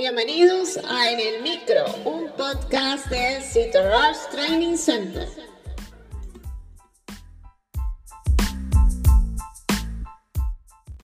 Bienvenidos a En el Micro, un podcast de City Rush Training Center.